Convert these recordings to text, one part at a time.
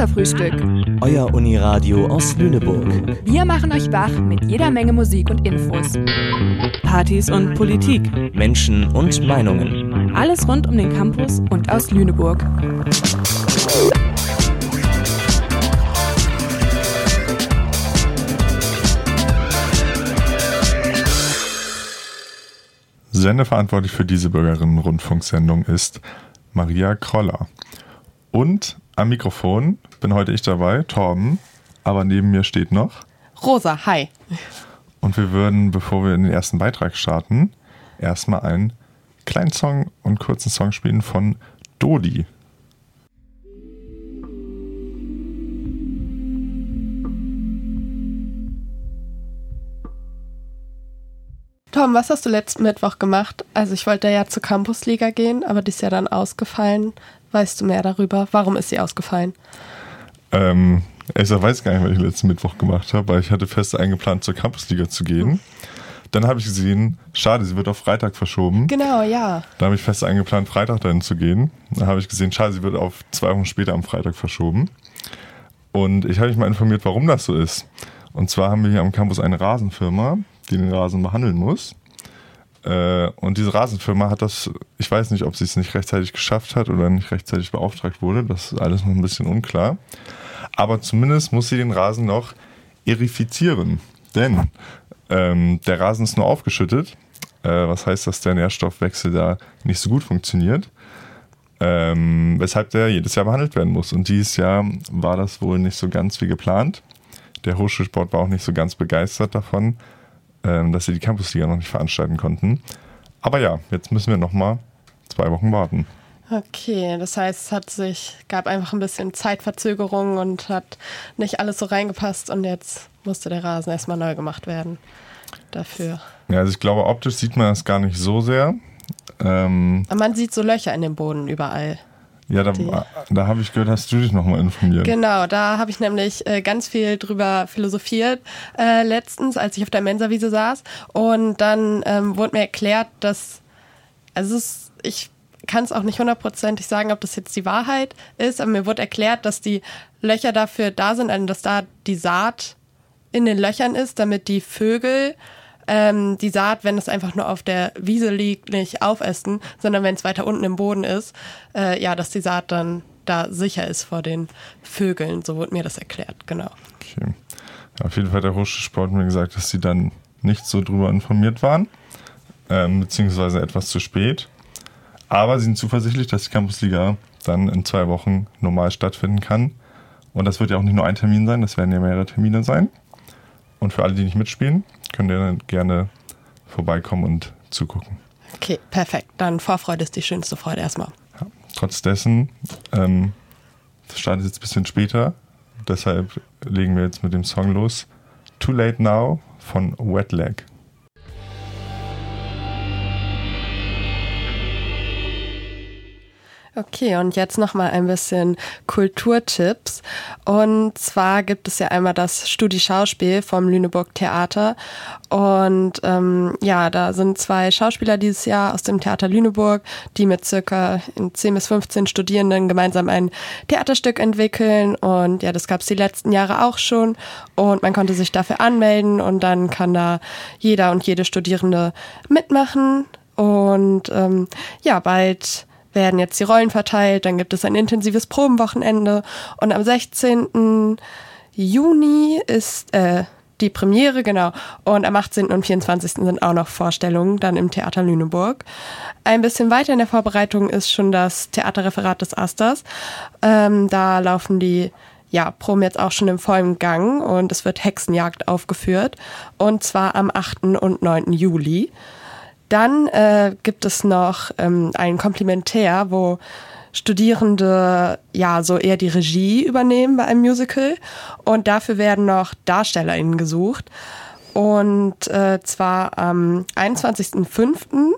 Theaterfrühstück. Euer Uniradio aus Lüneburg. Wir machen euch wach mit jeder Menge Musik und Infos. Partys und Politik. Menschen und Meinungen. Alles rund um den Campus Und aus Lüneburg. Sendeverantwortlich für diese Bürgerinnen-Rundfunksendung ist Maria Kroller. Und am Mikrofon bin heute ich dabei, Torben, aber neben mir steht noch. Rosa, hi. Und wir würden, bevor wir in den ersten Beitrag starten, erstmal einen kleinen Song und kurzen Song spielen von Dodi. Tom, was hast du letzten Mittwoch gemacht? Also ich wollte ja zur Campusliga gehen, aber die ist ja dann ausgefallen. Weißt du mehr darüber? Warum ist sie ausgefallen? Ähm, ich weiß gar nicht, was ich letzten Mittwoch gemacht habe, weil ich hatte fest eingeplant, zur Campusliga zu gehen. Dann habe ich gesehen, schade, sie wird auf Freitag verschoben. Genau, ja. Da habe ich fest eingeplant, Freitag dahin zu gehen. Dann habe ich gesehen, schade, sie wird auf zwei Wochen später am Freitag verschoben. Und ich habe mich mal informiert, warum das so ist. Und zwar haben wir hier am Campus eine Rasenfirma, die den Rasen behandeln muss. Äh, Und diese Rasenfirma hat das, ich weiß nicht, ob sie es nicht rechtzeitig geschafft hat oder nicht rechtzeitig beauftragt wurde. Das ist alles noch ein bisschen unklar. Aber zumindest muss sie den Rasen noch erifizieren. Denn ähm, der Rasen ist nur aufgeschüttet. Äh, was heißt, dass der Nährstoffwechsel da nicht so gut funktioniert. Ähm, weshalb der jedes Jahr behandelt werden muss. Und dieses Jahr war das wohl nicht so ganz wie geplant. Der Hochschulsport war auch nicht so ganz begeistert davon, dass sie die Campusliga noch nicht veranstalten konnten. Aber ja, jetzt müssen wir noch mal zwei Wochen warten. Okay, das heißt, es hat sich, gab einfach ein bisschen Zeitverzögerung und hat nicht alles so reingepasst und jetzt musste der Rasen erstmal neu gemacht werden. Dafür. Ja, also ich glaube, optisch sieht man das gar nicht so sehr. Ähm, Aber man sieht so Löcher in dem Boden überall. Ja, da, da habe ich gehört, hast du dich noch mal informiert. Genau, da habe ich nämlich äh, ganz viel drüber philosophiert äh, letztens, als ich auf der Mensawiese saß. Und dann ähm, wurde mir erklärt, dass, also es ist, ich kann es auch nicht hundertprozentig sagen, ob das jetzt die Wahrheit ist, aber mir wurde erklärt, dass die Löcher dafür da sind, also dass da die Saat in den Löchern ist, damit die Vögel ähm, die Saat, wenn es einfach nur auf der Wiese liegt, nicht aufessen, sondern wenn es weiter unten im Boden ist, äh, ja, dass die Saat dann da sicher ist vor den Vögeln. So wurde mir das erklärt, genau. Okay. Auf jeden Fall hat der Hochschulsport mir gesagt, dass sie dann nicht so drüber informiert waren, ähm, beziehungsweise etwas zu spät. Aber sie sind zuversichtlich, dass die Campusliga dann in zwei Wochen normal stattfinden kann. Und das wird ja auch nicht nur ein Termin sein, das werden ja mehrere Termine sein. Und für alle, die nicht mitspielen, könnt ihr dann gerne vorbeikommen und zugucken. Okay, perfekt. Dann Vorfreude ist die schönste Freude erstmal. Ja. Trotz dessen, ähm, startet jetzt ein bisschen später, deshalb legen wir jetzt mit dem Song los. Too Late Now von Wet Leg. Okay, und jetzt noch mal ein bisschen Kulturtipps. Und zwar gibt es ja einmal das Studi Schauspiel vom Lüneburg Theater. Und ähm, ja, da sind zwei Schauspieler dieses Jahr aus dem Theater Lüneburg, die mit circa 10 bis 15 Studierenden gemeinsam ein Theaterstück entwickeln. Und ja, das gab es die letzten Jahre auch schon. Und man konnte sich dafür anmelden und dann kann da jeder und jede Studierende mitmachen. Und ähm, ja, bald werden jetzt die Rollen verteilt, dann gibt es ein intensives Probenwochenende und am 16. Juni ist äh, die Premiere, genau, und am 18. und 24. sind auch noch Vorstellungen dann im Theater Lüneburg. Ein bisschen weiter in der Vorbereitung ist schon das Theaterreferat des Asters. Ähm, da laufen die ja, Proben jetzt auch schon im vollen Gang und es wird Hexenjagd aufgeführt und zwar am 8. und 9. Juli. Dann äh, gibt es noch ähm, ein Komplementär, wo Studierende ja so eher die Regie übernehmen bei einem Musical und dafür werden noch DarstellerInnen gesucht. Und äh, zwar am 21.05.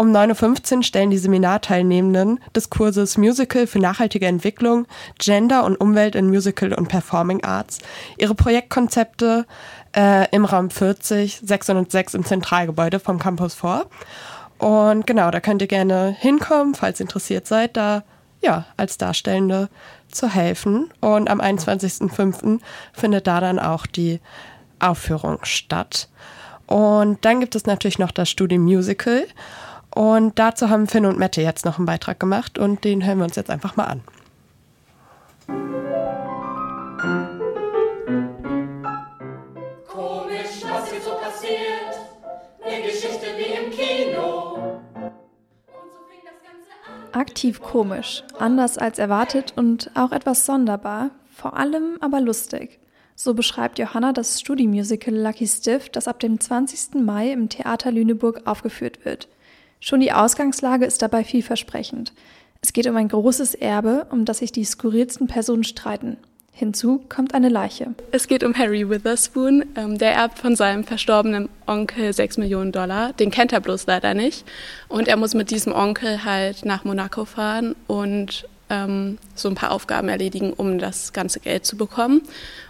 um 9.15 Uhr stellen die Seminarteilnehmenden des Kurses Musical für nachhaltige Entwicklung, Gender und Umwelt in Musical und Performing Arts ihre Projektkonzepte äh, im Raum 40, 606 im Zentralgebäude vom Campus vor. Und genau, da könnt ihr gerne hinkommen, falls interessiert seid, da ja als Darstellende zu helfen. Und am 21.05. findet da dann auch die Aufführung statt. Und dann gibt es natürlich noch das Studium Musical. Und dazu haben Finn und Mette jetzt noch einen Beitrag gemacht und den hören wir uns jetzt einfach mal an. Komisch, was hier so passiert. Eine Geschichte wie im Kino. Aktiv komisch, anders als erwartet und auch etwas sonderbar, vor allem aber lustig. So beschreibt Johanna das Studiemusical Lucky Stiff, das ab dem 20. Mai im Theater Lüneburg aufgeführt wird. Schon die Ausgangslage ist dabei vielversprechend. Es geht um ein großes Erbe, um das sich die skurrilsten Personen streiten. Hinzu kommt eine Leiche. Es geht um Harry Witherspoon. Ähm, der erbt von seinem verstorbenen Onkel 6 Millionen Dollar. Den kennt er bloß leider nicht. Und er muss mit diesem Onkel halt nach Monaco fahren und ähm, so ein paar Aufgaben erledigen, um das ganze Geld zu bekommen.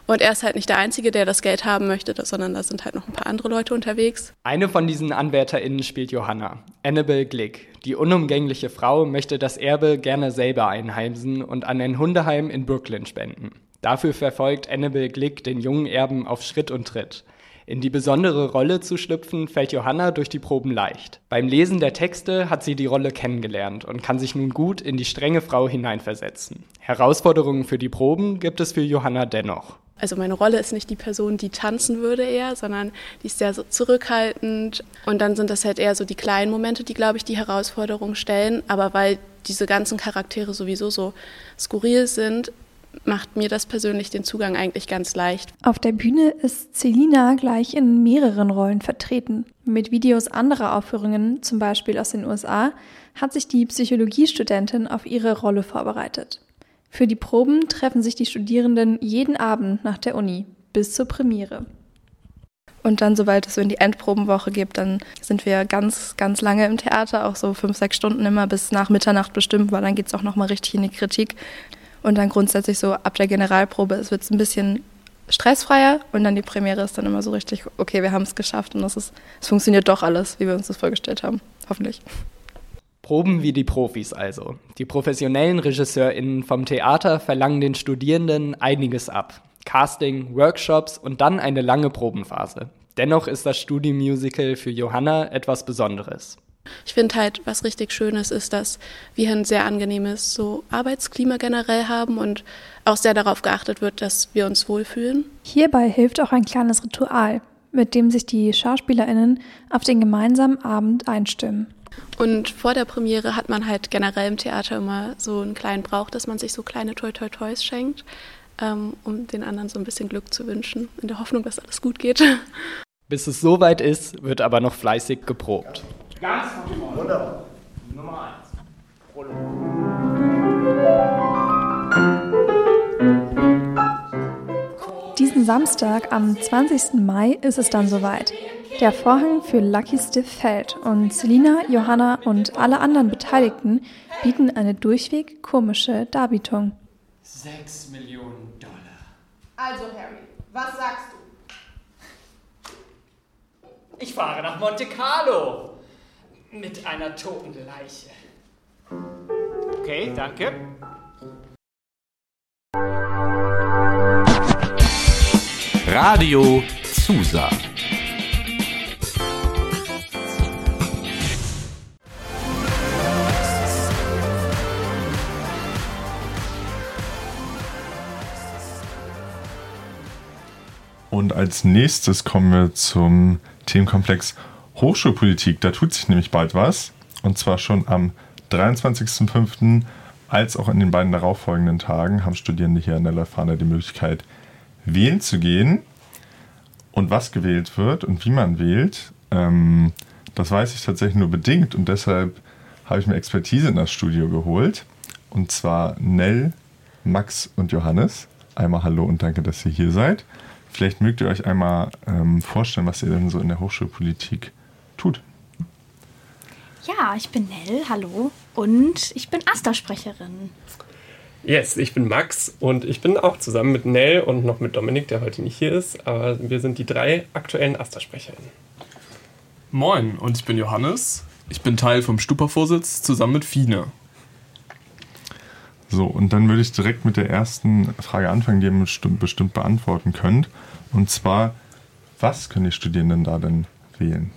Und er ist halt nicht der Einzige, der das Geld haben möchte, sondern da sind halt noch ein paar andere Leute unterwegs. Eine von diesen AnwärterInnen spielt Johanna, Annabel Glick. Die unumgängliche Frau möchte das Erbe gerne selber einheimsen und an ein Hundeheim in Brooklyn spenden. Dafür verfolgt Annabel Glick den jungen Erben auf Schritt und Tritt. In die besondere Rolle zu schlüpfen, fällt Johanna durch die Proben leicht. Beim Lesen der Texte hat sie die Rolle kennengelernt und kann sich nun gut in die strenge Frau hineinversetzen. Herausforderungen für die Proben gibt es für Johanna dennoch. Also meine Rolle ist nicht die Person, die tanzen würde eher, sondern die ist sehr so zurückhaltend. Und dann sind das halt eher so die kleinen Momente, die, glaube ich, die Herausforderung stellen. Aber weil diese ganzen Charaktere sowieso so skurril sind, macht mir das persönlich den Zugang eigentlich ganz leicht. Auf der Bühne ist Celina gleich in mehreren Rollen vertreten. Mit Videos anderer Aufführungen, zum Beispiel aus den USA, hat sich die Psychologiestudentin auf ihre Rolle vorbereitet. Für die Proben treffen sich die Studierenden jeden Abend nach der Uni bis zur Premiere. Und dann, sobald es so in die Endprobenwoche geht, dann sind wir ganz, ganz lange im Theater, auch so fünf, sechs Stunden immer bis nach Mitternacht bestimmt, weil dann geht es auch nochmal richtig in die Kritik. Und dann grundsätzlich so ab der Generalprobe, es wird ein bisschen stressfreier und dann die Premiere ist dann immer so richtig, okay, wir haben es geschafft und es, ist, es funktioniert doch alles, wie wir uns das vorgestellt haben. Hoffentlich. Proben wie die Profis also. Die professionellen RegisseurInnen vom Theater verlangen den Studierenden einiges ab. Casting, Workshops und dann eine lange Probenphase. Dennoch ist das Studiemusical für Johanna etwas Besonderes. Ich finde halt, was richtig Schönes ist, dass wir ein sehr angenehmes so Arbeitsklima generell haben und auch sehr darauf geachtet wird, dass wir uns wohlfühlen. Hierbei hilft auch ein kleines Ritual, mit dem sich die SchauspielerInnen auf den gemeinsamen Abend einstimmen. Und vor der Premiere hat man halt generell im Theater immer so einen kleinen Brauch, dass man sich so kleine Toi Toi Toys schenkt, ähm, um den anderen so ein bisschen Glück zu wünschen, in der Hoffnung, dass alles gut geht. Bis es soweit ist, wird aber noch fleißig geprobt. Ganz Wunderbar. Nummer eins. Diesen Samstag am 20. Mai ist es dann soweit. Der Vorhang für Lucky Stiff fällt und Selina, Johanna und alle anderen Beteiligten bieten eine durchweg komische Darbietung. Sechs Millionen Dollar. Also, Harry, was sagst du? Ich fahre nach Monte Carlo mit einer toten Leiche. Okay, danke. Radio Zusa. Und als nächstes kommen wir zum Themenkomplex Hochschulpolitik. Da tut sich nämlich bald was. Und zwar schon am 23.05. als auch in den beiden darauffolgenden Tagen haben Studierende hier in der Leuphana die Möglichkeit, wählen zu gehen. Und was gewählt wird und wie man wählt, ähm, das weiß ich tatsächlich nur bedingt. Und deshalb habe ich mir Expertise in das Studio geholt. Und zwar Nell, Max und Johannes. Einmal hallo und danke, dass ihr hier seid. Vielleicht mögt ihr euch einmal ähm, vorstellen, was ihr denn so in der Hochschulpolitik tut. Ja, ich bin Nell, hallo. Und ich bin Asta-Sprecherin. Yes, ich bin Max und ich bin auch zusammen mit Nell und noch mit Dominik, der heute nicht hier ist, aber wir sind die drei aktuellen Asta-Sprecherinnen. Moin, und ich bin Johannes. Ich bin Teil vom Stupa-Vorsitz zusammen mit Fine. So, und dann würde ich direkt mit der ersten Frage anfangen, die ihr bestimmt, bestimmt beantworten könnt. Und zwar, was können die Studierenden da denn wählen?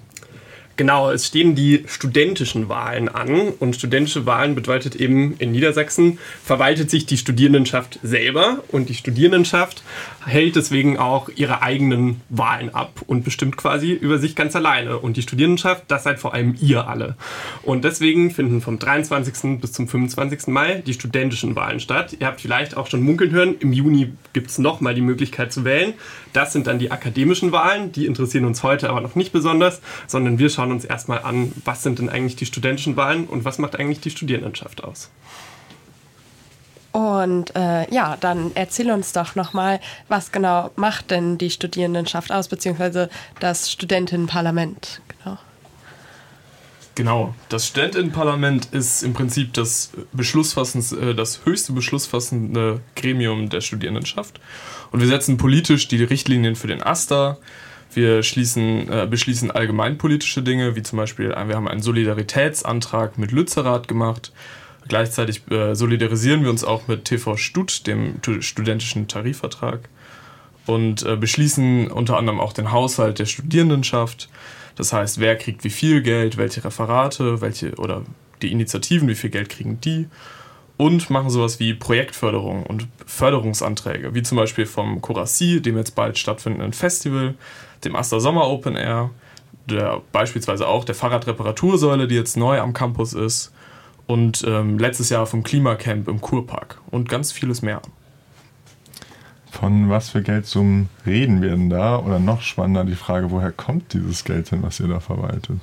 Genau, es stehen die studentischen Wahlen an und studentische Wahlen bedeutet eben in Niedersachsen verwaltet sich die Studierendenschaft selber und die Studierendenschaft hält deswegen auch ihre eigenen Wahlen ab und bestimmt quasi über sich ganz alleine und die Studierendenschaft, das seid vor allem ihr alle. Und deswegen finden vom 23. bis zum 25. Mai die studentischen Wahlen statt. Ihr habt vielleicht auch schon munkeln hören, im Juni gibt es nochmal die Möglichkeit zu wählen. Das sind dann die akademischen Wahlen, die interessieren uns heute aber noch nicht besonders, sondern wir schauen schauen uns erstmal an, was sind denn eigentlich die studentischen Wahlen und was macht eigentlich die Studierendenschaft aus. Und äh, ja, dann erzähl uns doch nochmal, was genau macht denn die Studierendenschaft aus, beziehungsweise das Studentinnenparlament. Genau. Genau, das Studentinnenparlament ist im Prinzip das Beschlussfassende, äh, das höchste beschlussfassende Gremium der Studierendenschaft. Und wir setzen politisch die Richtlinien für den AStA, wir schließen, äh, beschließen allgemeinpolitische Dinge, wie zum Beispiel, äh, wir haben einen Solidaritätsantrag mit Lützerath gemacht. Gleichzeitig äh, solidarisieren wir uns auch mit TV Stud, dem studentischen Tarifvertrag. Und äh, beschließen unter anderem auch den Haushalt der Studierendenschaft. Das heißt, wer kriegt wie viel Geld, welche Referate, welche oder die Initiativen, wie viel Geld kriegen die und machen sowas wie Projektförderung und Förderungsanträge, wie zum Beispiel vom Corassi, dem jetzt bald stattfindenden Festival, dem Aster Sommer Open Air, der beispielsweise auch der Fahrradreparatursäule, die jetzt neu am Campus ist, und ähm, letztes Jahr vom Klimacamp im Kurpark und ganz vieles mehr. Von was für Geldsummen reden wir denn da? Oder noch spannender die Frage, woher kommt dieses Geld denn, was ihr da verwaltet?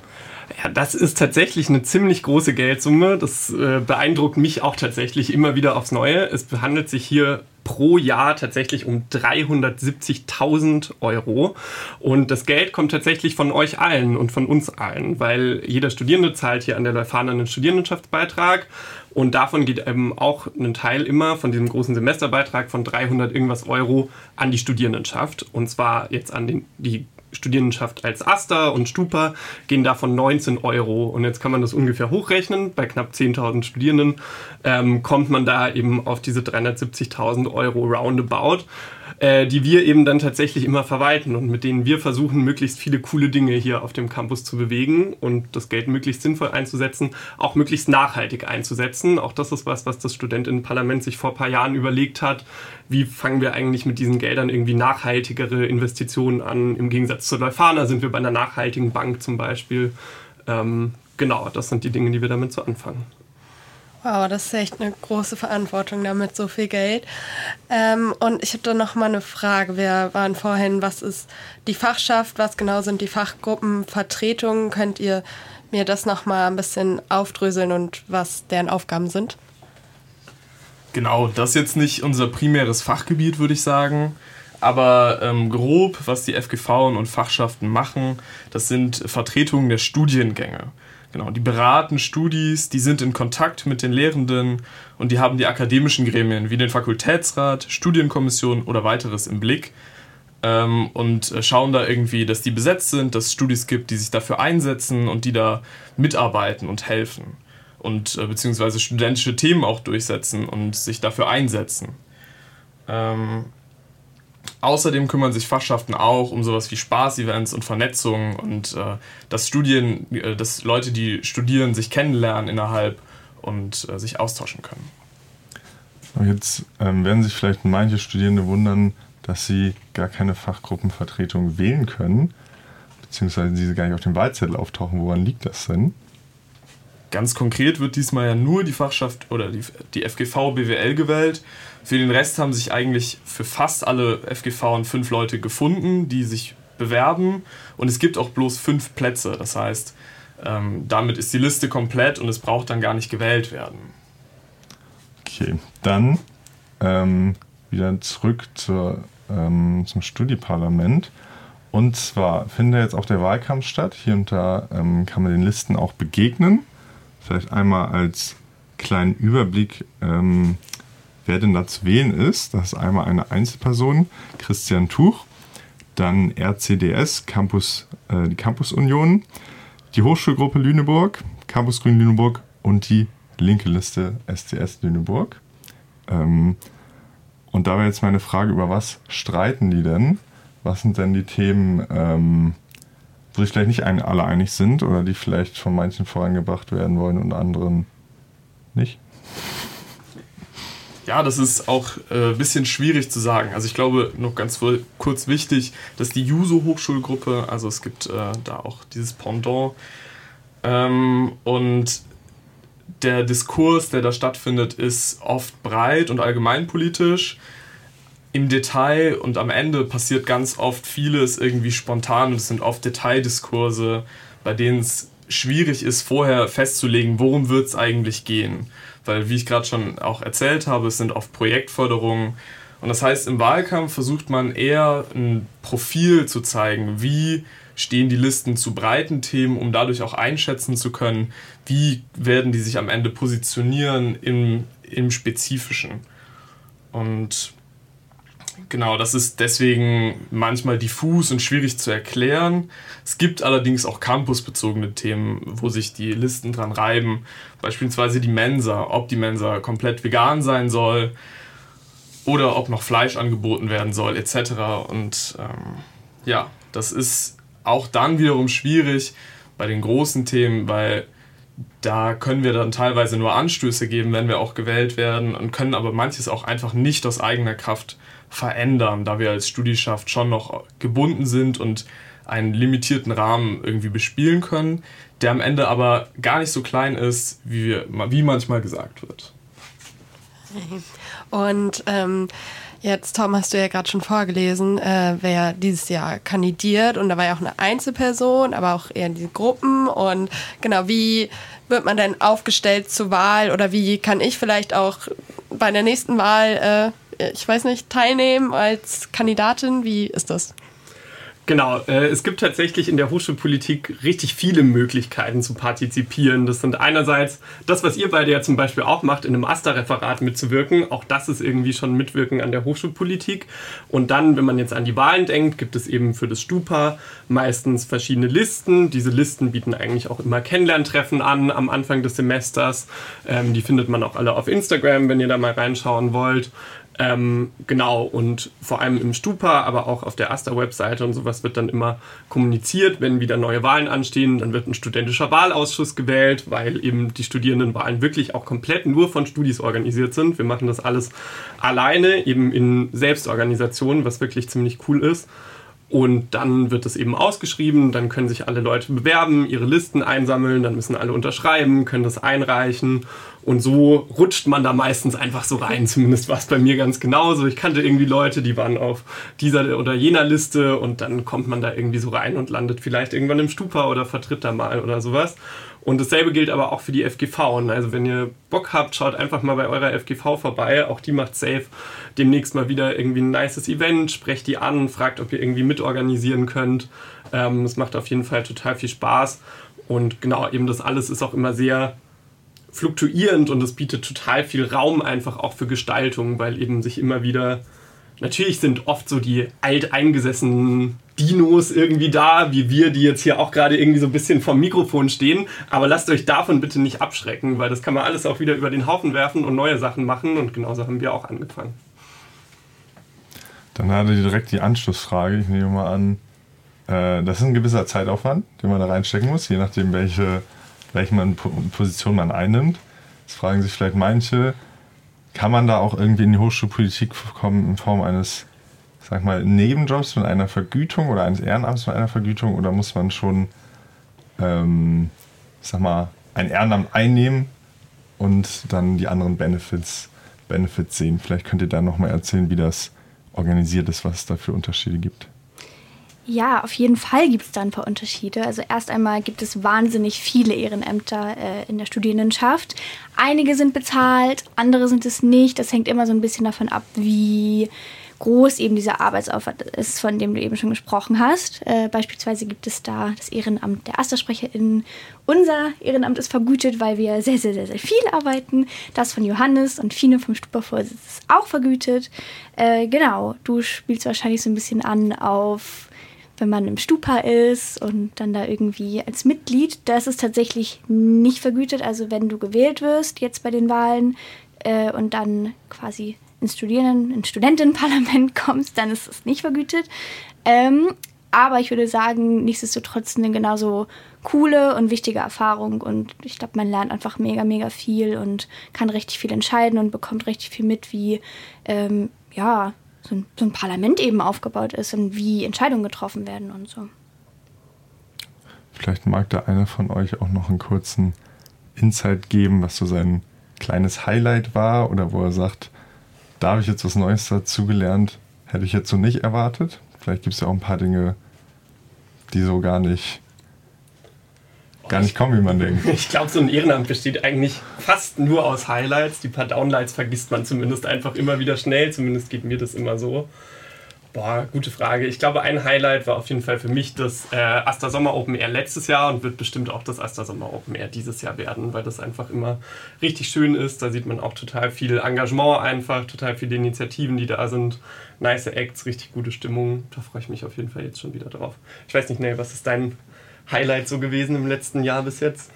Ja, das ist tatsächlich eine ziemlich große Geldsumme. Das äh, beeindruckt mich auch tatsächlich immer wieder aufs Neue. Es handelt sich hier pro Jahr tatsächlich um 370.000 Euro. Und das Geld kommt tatsächlich von euch allen und von uns allen, weil jeder Studierende zahlt hier an der Leuphana einen Studierendenschaftsbeitrag. Und davon geht eben auch ein Teil immer von diesem großen Semesterbeitrag von 300 irgendwas Euro an die Studierendenschaft. Und zwar jetzt an den, die Studierendenschaft als Asta und Stupa gehen davon 19 Euro. Und jetzt kann man das ungefähr hochrechnen. Bei knapp 10.000 Studierenden ähm, kommt man da eben auf diese 370.000 Euro roundabout äh, die wir eben dann tatsächlich immer verwalten und mit denen wir versuchen, möglichst viele coole Dinge hier auf dem Campus zu bewegen und das Geld möglichst sinnvoll einzusetzen, auch möglichst nachhaltig einzusetzen. Auch das ist was, was das Studentinnenparlament sich vor ein paar Jahren überlegt hat. Wie fangen wir eigentlich mit diesen Geldern irgendwie nachhaltigere Investitionen an? Im Gegensatz zur Leuphana sind wir bei einer nachhaltigen Bank zum Beispiel. Ähm, genau, das sind die Dinge, die wir damit so anfangen. Wow, das ist echt eine große Verantwortung damit, so viel Geld. Ähm, und ich habe da noch mal eine Frage. Wir waren vorhin, was ist die Fachschaft, was genau sind die Fachgruppenvertretungen? Könnt ihr mir das noch mal ein bisschen aufdröseln und was deren Aufgaben sind? Genau, das ist jetzt nicht unser primäres Fachgebiet, würde ich sagen. Aber ähm, grob, was die FGV und Fachschaften machen, das sind Vertretungen der Studiengänge. Genau, die beraten Studis, die sind in Kontakt mit den Lehrenden und die haben die akademischen Gremien wie den Fakultätsrat, Studienkommission oder weiteres im Blick ähm, und äh, schauen da irgendwie, dass die besetzt sind, dass es Studis gibt, die sich dafür einsetzen und die da mitarbeiten und helfen und äh, beziehungsweise studentische Themen auch durchsetzen und sich dafür einsetzen. Ähm, Außerdem kümmern sich Fachschaften auch um sowas wie Spaß-Events und Vernetzung und äh, dass Studien, äh, dass Leute, die studieren, sich kennenlernen innerhalb und äh, sich austauschen können. Jetzt ähm, werden sich vielleicht manche Studierende wundern, dass sie gar keine Fachgruppenvertretung wählen können, beziehungsweise diese gar nicht auf dem Wahlzettel auftauchen. Woran liegt das denn? Ganz konkret wird diesmal ja nur die Fachschaft oder die, die FGV BWL gewählt. Für den Rest haben sich eigentlich für fast alle FGV fünf Leute gefunden, die sich bewerben. Und es gibt auch bloß fünf Plätze. Das heißt, ähm, damit ist die Liste komplett und es braucht dann gar nicht gewählt werden. Okay, dann ähm, wieder zurück zur, ähm, zum Studieparlament. Und zwar findet jetzt auch der Wahlkampf statt. Hier und da ähm, kann man den Listen auch begegnen. Vielleicht einmal als kleinen Überblick, ähm, wer denn da zu wählen ist. Das ist einmal eine Einzelperson, Christian Tuch, dann RCDS, Campus, äh, die Campus Union, die Hochschulgruppe Lüneburg, Campus Grün Lüneburg und die linke Liste STS Lüneburg. Ähm, und da wäre jetzt meine Frage, über was streiten die denn? Was sind denn die Themen, ähm, wo sich vielleicht nicht alle einig sind oder die vielleicht von manchen vorangebracht werden wollen und anderen nicht? Ja, das ist auch ein äh, bisschen schwierig zu sagen. Also ich glaube, noch ganz kurz wichtig, dass die Juso-Hochschulgruppe, also es gibt äh, da auch dieses Pendant ähm, und der Diskurs, der da stattfindet, ist oft breit und allgemeinpolitisch. Im Detail und am Ende passiert ganz oft vieles irgendwie spontan und es sind oft Detaildiskurse, bei denen es schwierig ist, vorher festzulegen, worum wird es eigentlich gehen. Weil, wie ich gerade schon auch erzählt habe, es sind oft Projektförderungen. Und das heißt, im Wahlkampf versucht man eher ein Profil zu zeigen, wie stehen die Listen zu breiten Themen, um dadurch auch einschätzen zu können, wie werden die sich am Ende positionieren im, im Spezifischen. Und Genau, das ist deswegen manchmal diffus und schwierig zu erklären. Es gibt allerdings auch campusbezogene Themen, wo sich die Listen dran reiben. Beispielsweise die Mensa, ob die Mensa komplett vegan sein soll oder ob noch Fleisch angeboten werden soll, etc. Und ähm, ja, das ist auch dann wiederum schwierig bei den großen Themen, weil da können wir dann teilweise nur Anstöße geben, wenn wir auch gewählt werden und können aber manches auch einfach nicht aus eigener Kraft verändern, da wir als Studieschaft schon noch gebunden sind und einen limitierten Rahmen irgendwie bespielen können, der am Ende aber gar nicht so klein ist, wie, wir, wie manchmal gesagt wird. Und ähm, jetzt, Tom, hast du ja gerade schon vorgelesen, äh, wer dieses Jahr kandidiert. Und da war ja auch eine Einzelperson, aber auch eher diese Gruppen. Und genau, wie wird man denn aufgestellt zur Wahl oder wie kann ich vielleicht auch bei der nächsten Wahl äh, ich weiß nicht, teilnehmen als Kandidatin? Wie ist das? Genau, äh, es gibt tatsächlich in der Hochschulpolitik richtig viele Möglichkeiten zu partizipieren. Das sind einerseits das, was ihr beide ja zum Beispiel auch macht, in einem AStA-Referat mitzuwirken. Auch das ist irgendwie schon Mitwirken an der Hochschulpolitik. Und dann, wenn man jetzt an die Wahlen denkt, gibt es eben für das Stupa meistens verschiedene Listen. Diese Listen bieten eigentlich auch immer Kennenlerntreffen an am Anfang des Semesters. Ähm, die findet man auch alle auf Instagram, wenn ihr da mal reinschauen wollt. Ähm, genau, und vor allem im Stupa, aber auch auf der Asta-Webseite und sowas wird dann immer kommuniziert, wenn wieder neue Wahlen anstehen, dann wird ein studentischer Wahlausschuss gewählt, weil eben die Studierendenwahlen wirklich auch komplett nur von Studis organisiert sind. Wir machen das alles alleine, eben in Selbstorganisation, was wirklich ziemlich cool ist. Und dann wird es eben ausgeschrieben, dann können sich alle Leute bewerben, ihre Listen einsammeln, dann müssen alle unterschreiben, können das einreichen. Und so rutscht man da meistens einfach so rein. Zumindest war es bei mir ganz genauso. Ich kannte irgendwie Leute, die waren auf dieser oder jener Liste und dann kommt man da irgendwie so rein und landet vielleicht irgendwann im Stupa oder vertritt da mal oder sowas. Und dasselbe gilt aber auch für die FGV. Also wenn ihr Bock habt, schaut einfach mal bei eurer FGV vorbei. Auch die macht safe demnächst mal wieder irgendwie ein nices Event. Sprecht die an, fragt, ob ihr irgendwie mitorganisieren könnt. Ähm, es macht auf jeden Fall total viel Spaß. Und genau, eben das alles ist auch immer sehr fluktuierend und es bietet total viel Raum einfach auch für Gestaltung, weil eben sich immer wieder natürlich sind oft so die alteingesessenen Dinos irgendwie da, wie wir, die jetzt hier auch gerade irgendwie so ein bisschen vom Mikrofon stehen. Aber lasst euch davon bitte nicht abschrecken, weil das kann man alles auch wieder über den Haufen werfen und neue Sachen machen. Und genauso haben wir auch angefangen. Dann hatte ich direkt die Anschlussfrage. Ich nehme mal an, äh, das ist ein gewisser Zeitaufwand, den man da reinstecken muss, je nachdem, welche, welche Position man einnimmt. Jetzt fragen sich vielleicht manche, kann man da auch irgendwie in die Hochschulpolitik kommen in Form eines, sag mal, Nebenjobs mit einer Vergütung oder eines Ehrenamts mit einer Vergütung oder muss man schon, ähm, sag mal, ein Ehrenamt einnehmen und dann die anderen Benefits, Benefits sehen? Vielleicht könnt ihr da nochmal erzählen, wie das organisiert ist, was es da für Unterschiede gibt. Ja, auf jeden Fall gibt es da ein paar Unterschiede. Also erst einmal gibt es wahnsinnig viele Ehrenämter äh, in der Studierendenschaft. Einige sind bezahlt, andere sind es nicht. Das hängt immer so ein bisschen davon ab, wie groß eben dieser Arbeitsaufwand ist, von dem du eben schon gesprochen hast. Äh, beispielsweise gibt es da das Ehrenamt der AsterSprecherInnen. Unser Ehrenamt ist vergütet, weil wir sehr, sehr, sehr, sehr viel arbeiten. Das von Johannes und Fine vom Stuppervorsitz ist auch vergütet. Äh, genau, du spielst wahrscheinlich so ein bisschen an auf wenn man im Stupa ist und dann da irgendwie als Mitglied, das ist tatsächlich nicht vergütet. Also wenn du gewählt wirst, jetzt bei den Wahlen, äh, und dann quasi ins Studierenden-, ins Studentinnenparlament kommst, dann ist es nicht vergütet. Ähm, aber ich würde sagen, nichtsdestotrotz eine genauso coole und wichtige Erfahrung. Und ich glaube, man lernt einfach mega, mega viel und kann richtig viel entscheiden und bekommt richtig viel mit, wie ähm, ja, so ein, so ein Parlament eben aufgebaut ist und wie Entscheidungen getroffen werden und so. Vielleicht mag da einer von euch auch noch einen kurzen Insight geben, was so sein kleines Highlight war oder wo er sagt, da habe ich jetzt was Neues dazugelernt, hätte ich jetzt so nicht erwartet. Vielleicht gibt es ja auch ein paar Dinge, die so gar nicht, gar nicht kommen, wie man denkt. Ich glaube, so ein Ehrenamt besteht eigentlich fast nur aus Highlights. Die paar Downlights vergisst man zumindest einfach immer wieder schnell. Zumindest geht mir das immer so. Boah, gute Frage. Ich glaube, ein Highlight war auf jeden Fall für mich das äh, Asta Sommer Open Air letztes Jahr und wird bestimmt auch das Asta Sommer Open Air dieses Jahr werden, weil das einfach immer richtig schön ist. Da sieht man auch total viel Engagement einfach, total viele Initiativen, die da sind. Nice Acts, richtig gute Stimmung. Da freue ich mich auf jeden Fall jetzt schon wieder drauf. Ich weiß nicht, Nell, was ist dein Highlight so gewesen im letzten Jahr bis jetzt?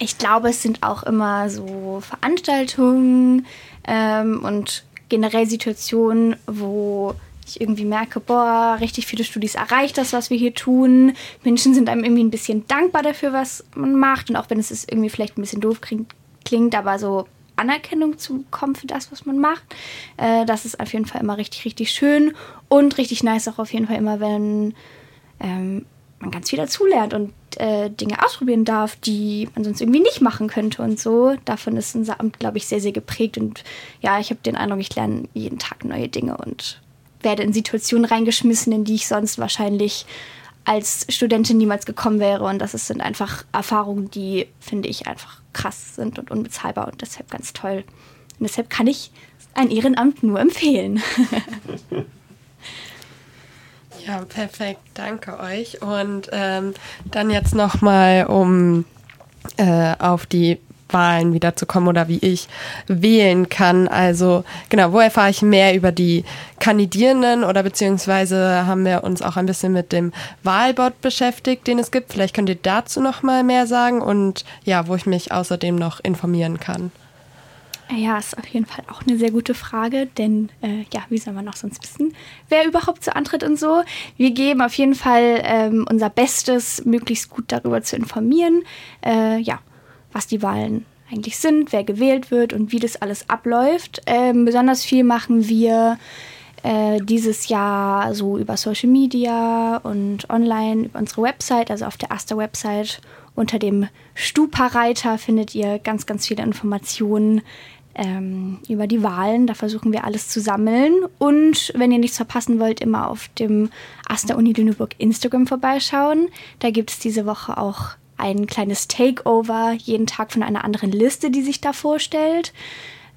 Ich glaube, es sind auch immer so Veranstaltungen ähm, und generell Situationen, wo ich irgendwie merke, boah, richtig viele Studis erreicht das, was wir hier tun. Menschen sind einem irgendwie ein bisschen dankbar dafür, was man macht. Und auch wenn es irgendwie vielleicht ein bisschen doof klingt, aber so Anerkennung zu bekommen für das, was man macht. Äh, das ist auf jeden Fall immer richtig, richtig schön. Und richtig nice auch auf jeden Fall immer, wenn ähm, man ganz viel dazulernt und äh, Dinge ausprobieren darf, die man sonst irgendwie nicht machen könnte und so. Davon ist unser Amt, glaube ich, sehr, sehr geprägt. Und ja, ich habe den Eindruck, ich lerne jeden Tag neue Dinge und werde in Situationen reingeschmissen, in die ich sonst wahrscheinlich als Studentin niemals gekommen wäre. Und das sind einfach Erfahrungen, die, finde ich, einfach krass sind und unbezahlbar und deshalb ganz toll. Und deshalb kann ich ein Ehrenamt nur empfehlen. ja, perfekt. Danke euch. Und ähm, dann jetzt nochmal, um äh, auf die Wahlen wiederzukommen oder wie ich wählen kann. Also genau, wo erfahre ich mehr über die Kandidierenden oder beziehungsweise haben wir uns auch ein bisschen mit dem Wahlbot beschäftigt, den es gibt. Vielleicht könnt ihr dazu noch mal mehr sagen und ja, wo ich mich außerdem noch informieren kann. Ja, ist auf jeden Fall auch eine sehr gute Frage, denn äh, ja, wie soll man noch sonst wissen, wer überhaupt so antritt und so. Wir geben auf jeden Fall ähm, unser Bestes, möglichst gut darüber zu informieren. Äh, ja, was die Wahlen eigentlich sind, wer gewählt wird und wie das alles abläuft. Ähm, besonders viel machen wir äh, dieses Jahr so über Social Media und online über unsere Website, also auf der Asta-Website. Unter dem Stupa-Reiter findet ihr ganz, ganz viele Informationen ähm, über die Wahlen. Da versuchen wir alles zu sammeln. Und wenn ihr nichts verpassen wollt, immer auf dem Asta Uni Lüneburg Instagram vorbeischauen. Da gibt es diese Woche auch ein kleines Takeover jeden Tag von einer anderen Liste, die sich da vorstellt.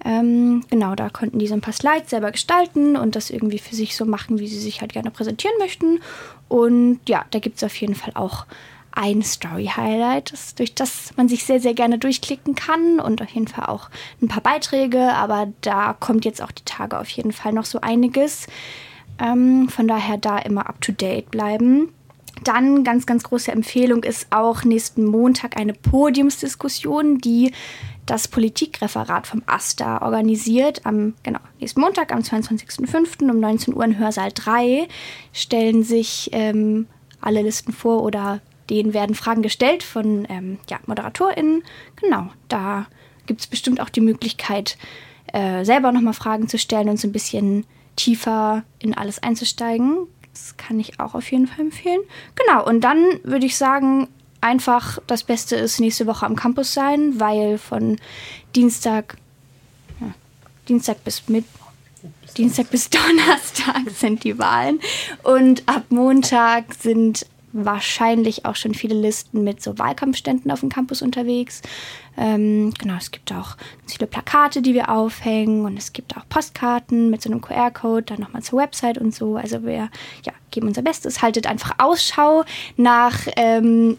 Ähm, genau, da konnten die so ein paar Slides selber gestalten und das irgendwie für sich so machen, wie sie sich halt gerne präsentieren möchten. Und ja, da gibt es auf jeden Fall auch ein Story-Highlight, durch das man sich sehr, sehr gerne durchklicken kann und auf jeden Fall auch ein paar Beiträge, aber da kommt jetzt auch die Tage auf jeden Fall noch so einiges. Ähm, von daher da immer up-to-date bleiben. Dann ganz, ganz große Empfehlung ist auch nächsten Montag eine Podiumsdiskussion, die das Politikreferat vom AStA organisiert. Am genau, nächsten Montag, am 22.05. um 19 Uhr in Hörsaal 3 stellen sich ähm, alle Listen vor oder denen werden Fragen gestellt von ähm, ja, ModeratorInnen. Genau, da gibt es bestimmt auch die Möglichkeit, äh, selber nochmal Fragen zu stellen und so ein bisschen tiefer in alles einzusteigen. Das kann ich auch auf jeden Fall empfehlen. Genau, und dann würde ich sagen, einfach das Beste ist nächste Woche am Campus sein, weil von Dienstag, ja, Dienstag bis mit Dienstag bis Donnerstag sind die Wahlen und ab Montag sind wahrscheinlich auch schon viele Listen mit so Wahlkampfständen auf dem Campus unterwegs. Ähm, genau, es gibt auch ganz viele Plakate, die wir aufhängen und es gibt auch Postkarten mit so einem QR-Code, dann nochmal zur Website und so. Also wir ja, geben unser Bestes, haltet einfach Ausschau nach ähm,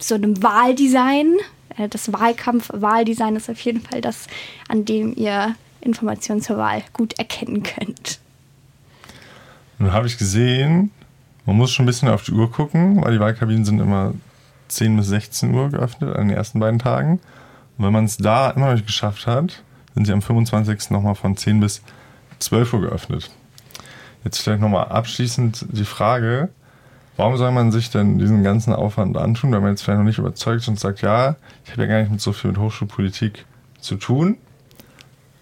so einem Wahldesign. Äh, das Wahlkampf-Wahldesign ist auf jeden Fall das, an dem ihr Informationen zur Wahl gut erkennen könnt. Nun habe ich gesehen, man muss schon ein bisschen auf die Uhr gucken, weil die Wahlkabinen sind immer 10 bis 16 Uhr geöffnet an den ersten beiden Tagen. Und wenn man es da immer noch nicht geschafft hat, sind sie am 25. nochmal von 10 bis 12 Uhr geöffnet. Jetzt vielleicht nochmal abschließend die Frage, warum soll man sich denn diesen ganzen Aufwand antun, wenn man jetzt vielleicht noch nicht überzeugt und sagt, ja, ich habe ja gar nicht mit so viel mit Hochschulpolitik zu tun.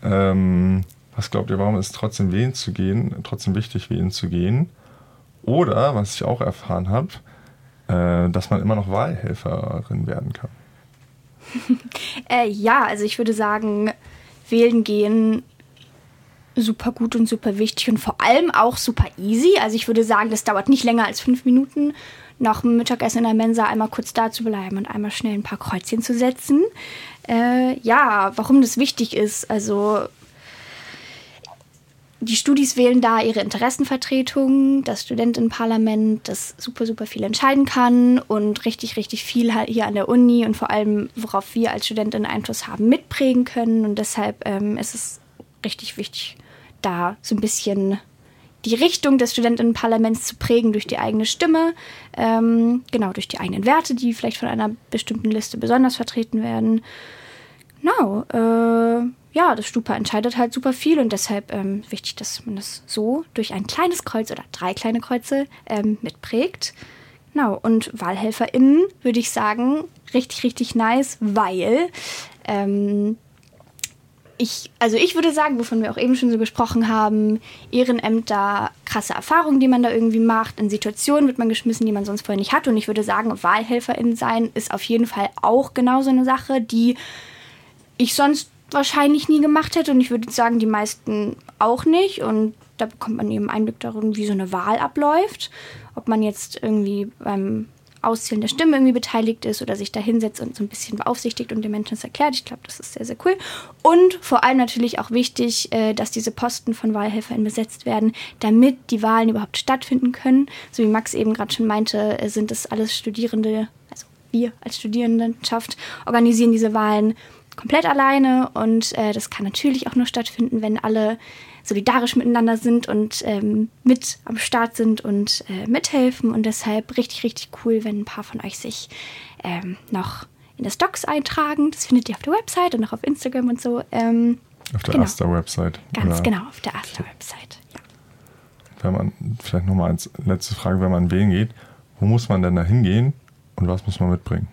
Ähm, was glaubt ihr, warum ist es trotzdem wählen zu gehen, trotzdem wichtig wählen zu gehen? Oder, was ich auch erfahren habe, äh, dass man immer noch Wahlhelferin werden kann. äh, ja, also ich würde sagen, wählen gehen super gut und super wichtig und vor allem auch super easy. Also ich würde sagen, das dauert nicht länger als fünf Minuten, nach dem Mittagessen in der Mensa einmal kurz da zu bleiben und einmal schnell ein paar Kreuzchen zu setzen. Äh, ja, warum das wichtig ist. Also die Studis wählen da ihre Interessenvertretung, das Studentinnenparlament, das super, super viel entscheiden kann und richtig, richtig viel halt hier an der Uni und vor allem, worauf wir als Studentinnen Einfluss haben, mitprägen können. Und deshalb ähm, ist es richtig wichtig, da so ein bisschen die Richtung des Studentinnenparlaments zu prägen durch die eigene Stimme, ähm, genau, durch die eigenen Werte, die vielleicht von einer bestimmten Liste besonders vertreten werden. Genau, äh, ja, das Stupa entscheidet halt super viel und deshalb ähm, wichtig, dass man das so durch ein kleines Kreuz oder drei kleine Kreuze ähm, mitprägt. Genau, und WahlhelferInnen würde ich sagen, richtig, richtig nice, weil ähm, ich, also ich würde sagen, wovon wir auch eben schon so gesprochen haben, Ehrenämter, krasse Erfahrungen, die man da irgendwie macht, in Situationen wird man geschmissen, die man sonst vorher nicht hat. Und ich würde sagen, WahlhelferInnen sein ist auf jeden Fall auch genau so eine Sache, die ich sonst wahrscheinlich nie gemacht hätte. Und ich würde sagen, die meisten auch nicht. Und da bekommt man eben Einblick darin, wie so eine Wahl abläuft. Ob man jetzt irgendwie beim Auszählen der Stimme irgendwie beteiligt ist oder sich da hinsetzt und so ein bisschen beaufsichtigt und den Menschen das erklärt. Ich glaube, das ist sehr, sehr cool. Und vor allem natürlich auch wichtig, äh, dass diese Posten von Wahlhelfern besetzt werden, damit die Wahlen überhaupt stattfinden können. So wie Max eben gerade schon meinte, äh, sind das alles Studierende, also wir als Studierendenschaft organisieren diese Wahlen komplett alleine und äh, das kann natürlich auch nur stattfinden, wenn alle solidarisch miteinander sind und ähm, mit am Start sind und äh, mithelfen. Und deshalb richtig, richtig cool, wenn ein paar von euch sich ähm, noch in das Docs eintragen. Das findet ihr auf der Website und auch auf Instagram und so. Ähm, auf der genau. Asta-Website. Ganz genau, auf der Asta-Website. Ja. Wenn man, vielleicht nochmal als letzte Frage, wenn man wählen geht, wo muss man denn da hingehen und was muss man mitbringen?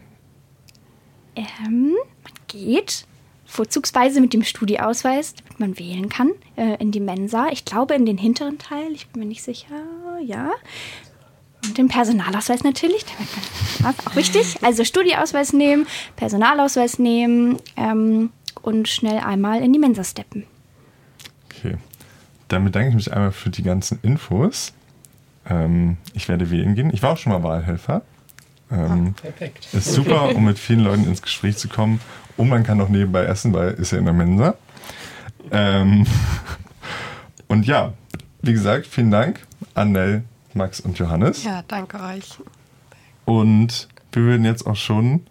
Ähm, geht vorzugsweise mit dem Studieausweis, damit man wählen kann, äh, in die Mensa. Ich glaube in den hinteren Teil, ich bin mir nicht sicher, ja. Und den Personalausweis natürlich, damit man, auch wichtig. Also Studieausweis nehmen, Personalausweis nehmen ähm, und schnell einmal in die Mensa steppen. Okay, dann bedanke ich mich einmal für die ganzen Infos. Ähm, ich werde wählen gehen. Ich war auch schon mal Wahlhelfer. Ähm, ah, perfekt. Ist super, um mit vielen Leuten ins Gespräch zu kommen und man kann auch nebenbei essen, weil ist ja in der Mensa. Ähm, und ja, wie gesagt, vielen Dank an Nell, Max und Johannes. Ja, danke euch. Und wir würden jetzt auch schon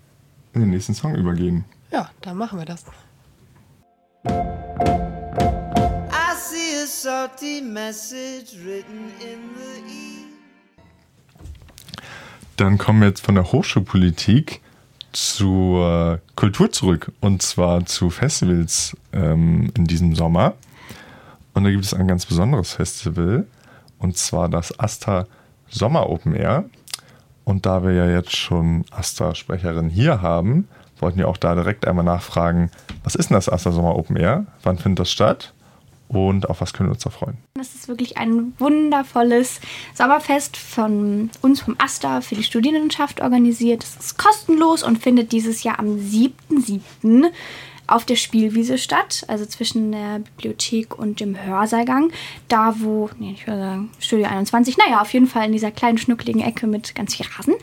in den nächsten Song übergehen. Ja, dann machen wir das. I see a salty message written in the e Dann kommen wir jetzt von der Hochschulpolitik zur Kultur zurück und zwar zu Festivals ähm, in diesem Sommer. Und da gibt es ein ganz besonderes Festival und zwar das Asta Sommer Open Air. Und da wir ja jetzt schon Asta-Sprecherin hier haben, wollten wir auch da direkt einmal nachfragen, was ist denn das Asta Sommer Open Air? Wann findet das statt? Und auf was können wir uns da freuen? Das ist wirklich ein wundervolles Sommerfest von uns vom AStA für die Studierendenschaft organisiert. Es ist kostenlos und findet dieses Jahr am 7.7. auf der Spielwiese statt, also zwischen der Bibliothek und dem Hörsaalgang. Da, wo, nee, ich würde sagen, Studio 21, naja, auf jeden Fall in dieser kleinen schnuckligen Ecke mit ganz viel Rasen,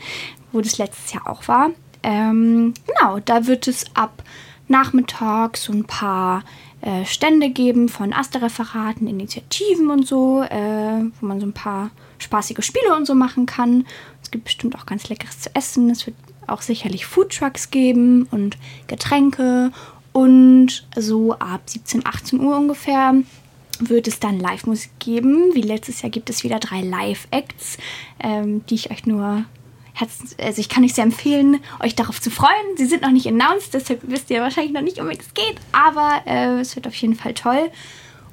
wo das letztes Jahr auch war. Ähm, genau, da wird es ab Nachmittag so ein paar äh, Stände geben von Astereferaten, Initiativen und so, äh, wo man so ein paar spaßige Spiele und so machen kann. Es gibt bestimmt auch ganz leckeres zu essen. Es wird auch sicherlich Foodtrucks geben und Getränke. Und so ab 17, 18 Uhr ungefähr wird es dann Live-Musik geben. Wie letztes Jahr gibt es wieder drei Live-Acts, ähm, die ich euch nur also ich kann euch sehr empfehlen, euch darauf zu freuen. Sie sind noch nicht announced, deshalb wisst ihr wahrscheinlich noch nicht, um es geht, aber äh, es wird auf jeden Fall toll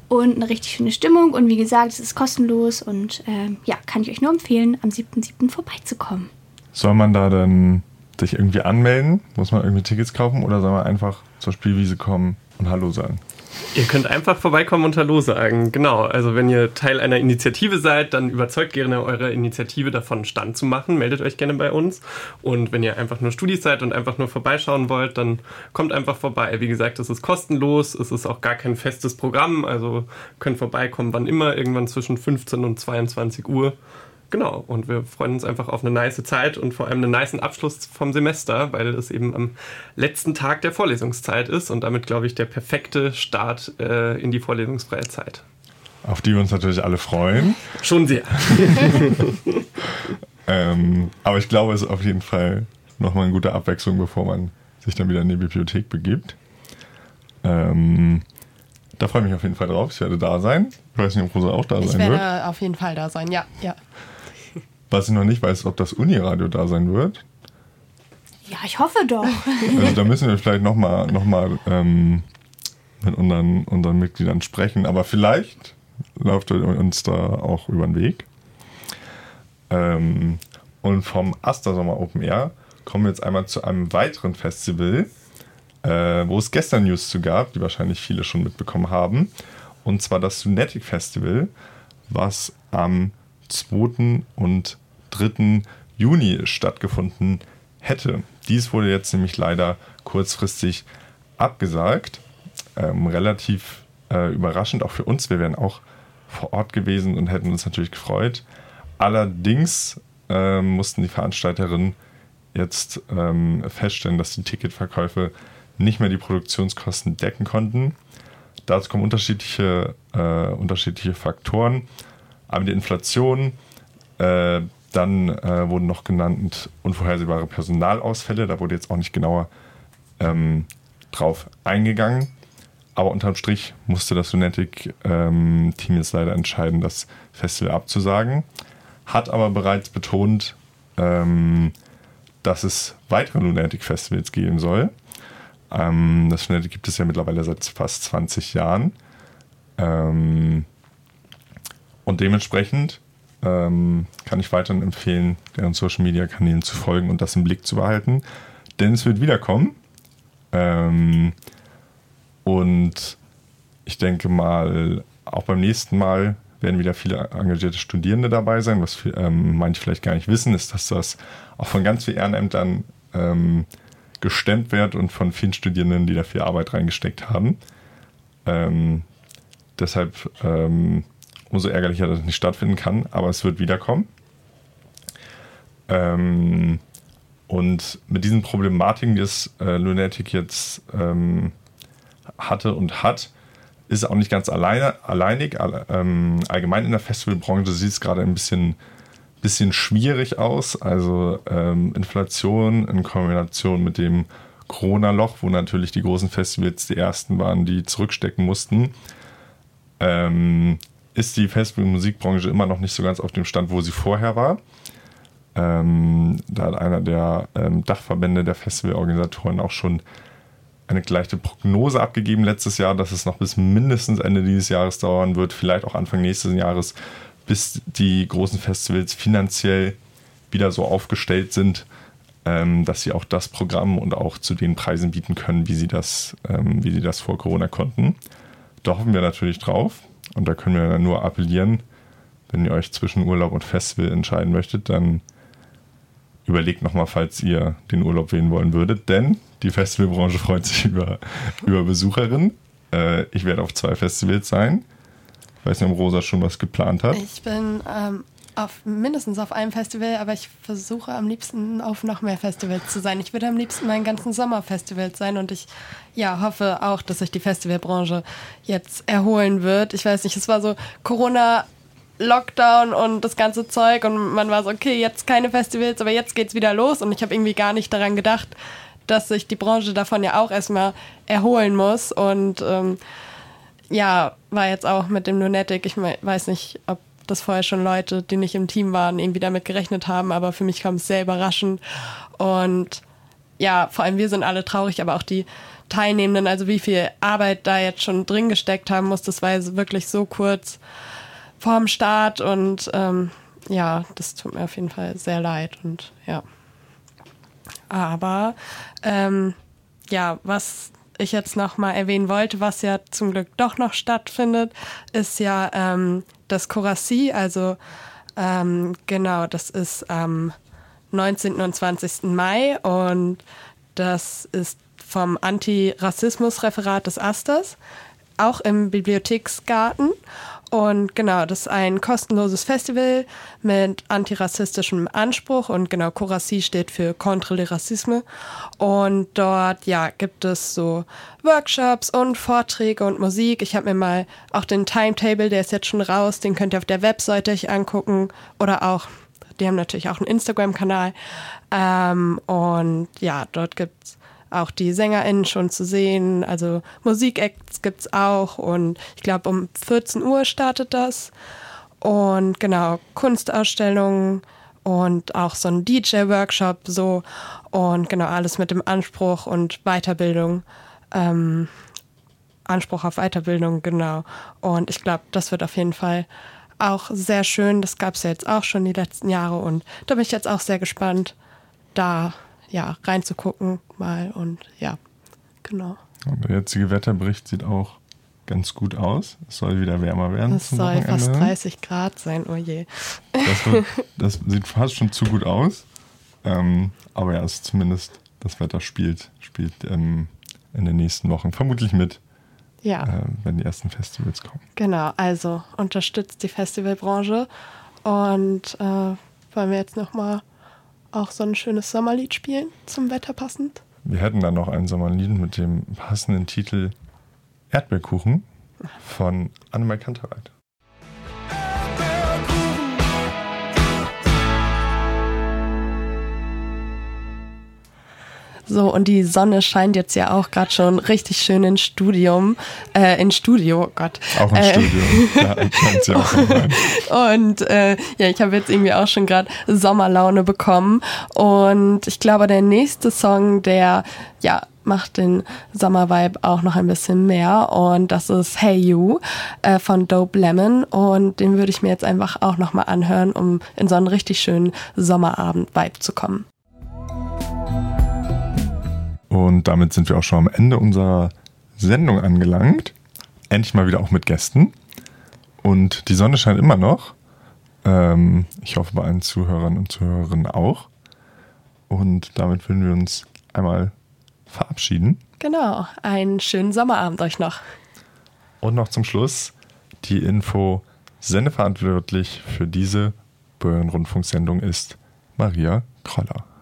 und eine richtig schöne Stimmung. Und wie gesagt, es ist kostenlos und äh, ja, kann ich euch nur empfehlen, am 7.7. vorbeizukommen. Soll man da dann sich irgendwie anmelden? Muss man irgendwie Tickets kaufen oder soll man einfach zur Spielwiese kommen und Hallo sagen? Ihr könnt einfach vorbeikommen und Hallo sagen. Genau. Also wenn ihr Teil einer Initiative seid, dann überzeugt gerne eure Initiative davon, Stand zu machen. Meldet euch gerne bei uns. Und wenn ihr einfach nur Studis seid und einfach nur vorbeischauen wollt, dann kommt einfach vorbei. Wie gesagt, es ist kostenlos. Es ist auch gar kein festes Programm. Also könnt vorbeikommen, wann immer, irgendwann zwischen 15 und 22 Uhr. Genau, und wir freuen uns einfach auf eine nice Zeit und vor allem einen niceen Abschluss vom Semester, weil es eben am letzten Tag der Vorlesungszeit ist und damit, glaube ich, der perfekte Start äh, in die vorlesungsfreie Zeit. Auf die wir uns natürlich alle freuen. Schon sehr. ähm, aber ich glaube, es ist auf jeden Fall nochmal eine gute Abwechslung, bevor man sich dann wieder in die Bibliothek begibt. Ähm, da freue ich mich auf jeden Fall drauf. Ich werde da sein. Ich weiß nicht, ob Rosa auch da ich sein wird. Ich werde auf jeden Fall da sein, ja. ja. Was ich noch nicht weiß, ob das Uniradio da sein wird. Ja, ich hoffe doch. Also da müssen wir vielleicht nochmal noch mal, ähm, mit unseren, unseren Mitgliedern sprechen. Aber vielleicht läuft er uns da auch über den Weg. Ähm, und vom Aster Sommer Open Air kommen wir jetzt einmal zu einem weiteren Festival, äh, wo es gestern News zu gab, die wahrscheinlich viele schon mitbekommen haben. Und zwar das Sunetic Festival, was am 2. und 3. Juni stattgefunden hätte. Dies wurde jetzt nämlich leider kurzfristig abgesagt. Ähm, relativ äh, überraschend, auch für uns. Wir wären auch vor Ort gewesen und hätten uns natürlich gefreut. Allerdings äh, mussten die Veranstalterinnen jetzt ähm, feststellen, dass die Ticketverkäufe nicht mehr die Produktionskosten decken konnten. Dazu kommen unterschiedliche, äh, unterschiedliche Faktoren. Aber die Inflation, äh, dann äh, wurden noch genannt unvorhersehbare Personalausfälle. Da wurde jetzt auch nicht genauer ähm, drauf eingegangen. Aber unterm Strich musste das Lunatic-Team ähm, jetzt leider entscheiden, das Festival abzusagen. Hat aber bereits betont, ähm, dass es weitere Lunatic-Festivals geben soll. Ähm, das Lunatic gibt es ja mittlerweile seit fast 20 Jahren. Ähm, und dementsprechend ähm, kann ich weiterhin empfehlen, deren Social Media Kanälen zu folgen und das im Blick zu behalten. Denn es wird wiederkommen. Ähm, und ich denke mal, auch beim nächsten Mal werden wieder viele engagierte Studierende dabei sein. Was ähm, manche vielleicht gar nicht wissen, ist, dass das auch von ganz vielen Ehrenämtern ähm, gestemmt wird und von vielen Studierenden, die da viel Arbeit reingesteckt haben. Ähm, deshalb ähm, umso ärgerlicher, dass es nicht stattfinden kann, aber es wird wiederkommen. Ähm, und mit diesen Problematiken, die es äh, Lunatic jetzt ähm, hatte und hat, ist auch nicht ganz alleine, alleinig. All, ähm, allgemein in der Festivalbranche sieht es gerade ein bisschen, bisschen schwierig aus. Also ähm, Inflation in Kombination mit dem Corona-Loch, wo natürlich die großen Festivals die ersten waren, die zurückstecken mussten, ähm, ist die Festival-Musikbranche immer noch nicht so ganz auf dem Stand, wo sie vorher war. Ähm, da hat einer der ähm, Dachverbände der Festivalorganisatoren auch schon eine gleiche Prognose abgegeben letztes Jahr, dass es noch bis mindestens Ende dieses Jahres dauern wird, vielleicht auch Anfang nächsten Jahres, bis die großen Festivals finanziell wieder so aufgestellt sind, ähm, dass sie auch das Programm und auch zu den Preisen bieten können, wie sie das, ähm, wie sie das vor Corona konnten. Da hoffen wir natürlich drauf und da können wir nur appellieren, wenn ihr euch zwischen Urlaub und Festival entscheiden möchtet, dann überlegt nochmal, falls ihr den Urlaub wählen wollen würdet, denn die Festivalbranche freut sich über, über Besucherinnen. Äh, ich werde auf zwei Festivals sein. Ich weiß nicht, ob Rosa schon was geplant hat. Ich bin ähm, auf, mindestens auf einem Festival, aber ich versuche am liebsten auf noch mehr Festivals zu sein. Ich würde am liebsten meinen ganzen Sommer Festivals sein und ich ja, hoffe auch, dass sich die Festivalbranche jetzt erholen wird. Ich weiß nicht, es war so Corona Lockdown und das ganze Zeug und man war so, okay, jetzt keine Festivals, aber jetzt geht's wieder los und ich habe irgendwie gar nicht daran gedacht, dass sich die Branche davon ja auch erstmal erholen muss und ähm, ja, war jetzt auch mit dem Lunatic, ich weiß nicht, ob dass vorher schon Leute, die nicht im Team waren, irgendwie damit gerechnet haben. Aber für mich kam es sehr überraschend. Und ja, vor allem wir sind alle traurig, aber auch die Teilnehmenden, also wie viel Arbeit da jetzt schon drin gesteckt haben muss, das war wirklich so kurz vorm Start und ähm, ja, das tut mir auf jeden Fall sehr leid und ja. Aber ähm, ja, was ich jetzt noch mal erwähnen wollte, was ja zum Glück doch noch stattfindet, ist ja ähm, das Corassi, also ähm, genau, das ist am 19. und 20. Mai und das ist vom Antirassismus-Referat des Asters, auch im Bibliotheksgarten. Und genau, das ist ein kostenloses Festival mit antirassistischem Anspruch und genau, Corassi steht für Contre le Racisme. Und dort, ja, gibt es so Workshops und Vorträge und Musik. Ich habe mir mal auch den Timetable, der ist jetzt schon raus, den könnt ihr auf der Webseite euch angucken oder auch, die haben natürlich auch einen Instagram-Kanal. Ähm, und ja, dort gibt's auch die SängerInnen schon zu sehen. Also Musikacts gibt's auch und ich glaube um 14 Uhr startet das. Und genau, Kunstausstellungen und auch so ein DJ-Workshop so und genau alles mit dem Anspruch und Weiterbildung. Ähm, Anspruch auf Weiterbildung, genau. Und ich glaube, das wird auf jeden Fall auch sehr schön. Das gab es ja jetzt auch schon die letzten Jahre und da bin ich jetzt auch sehr gespannt, da ja, reinzugucken mal und ja, genau. Und der jetzige Wetterbericht sieht auch ganz gut aus. Es soll wieder wärmer werden. Es soll Wochenende. fast 30 Grad sein, oh je. Das, wird, das sieht fast schon zu gut aus. Ähm, aber ja, es zumindest das Wetter spielt, spielt ähm, in den nächsten Wochen vermutlich mit. Ja. Äh, wenn die ersten Festivals kommen. Genau, also unterstützt die Festivalbranche und äh, wollen wir jetzt nochmal auch so ein schönes Sommerlied spielen, zum Wetter passend? Wir hätten dann noch ein Sommerlied mit dem passenden Titel Erdbeerkuchen von Annemai Kantereit. So, und die Sonne scheint jetzt ja auch gerade schon richtig schön ins Studium, äh, in Studio, oh Gott. Auch im äh, Studio, da scheint sie auch. Und äh, ja, ich habe jetzt irgendwie auch schon gerade Sommerlaune bekommen. Und ich glaube, der nächste Song, der ja macht den Sommervibe auch noch ein bisschen mehr. Und das ist Hey You äh, von Dope Lemon. Und den würde ich mir jetzt einfach auch nochmal anhören, um in so einen richtig schönen Sommerabend-Vibe zu kommen. Und damit sind wir auch schon am Ende unserer Sendung angelangt. Endlich mal wieder auch mit Gästen. Und die Sonne scheint immer noch. Ähm, ich hoffe bei allen Zuhörern und Zuhörerinnen auch. Und damit würden wir uns einmal verabschieden. Genau, einen schönen Sommerabend euch noch. Und noch zum Schluss die Info, sendeverantwortlich für diese Böhren-Rundfunksendung ist Maria Kroller.